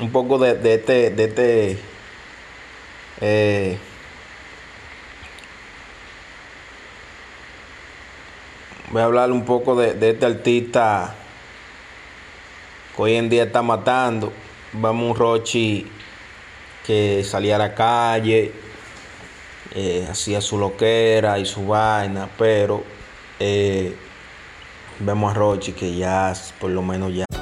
un poco de, de este, de este eh, voy a hablar un poco de, de, este artista que hoy en día está matando. Vamos un Rochi que salía a la calle, eh, hacía su loquera y su vaina, pero eh, vemos a Rochi que ya por lo menos ya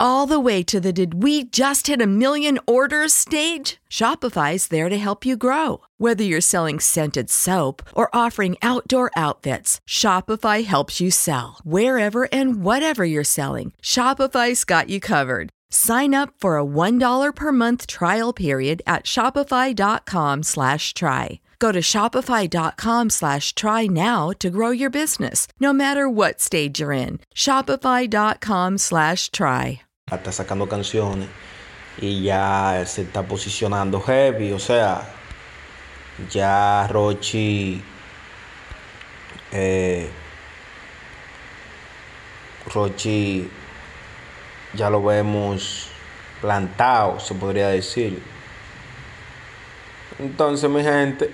all the way to the did we just hit a million orders stage? Shopify's there to help you grow. Whether you're selling scented soap or offering outdoor outfits, Shopify helps you sell. Wherever and whatever you're selling, Shopify's got you covered. Sign up for a $1 per month trial period at shopify.com slash try. Go to shopify.com slash try now to grow your business, no matter what stage you're in. Shopify.com slash try. Está sacando canciones y ya se está posicionando heavy, o sea, ya Rochi eh, Rochi ya lo vemos plantado, se podría decir. Entonces, mi gente,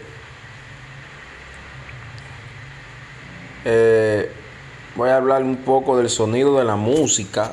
eh, voy a hablar un poco del sonido de la música.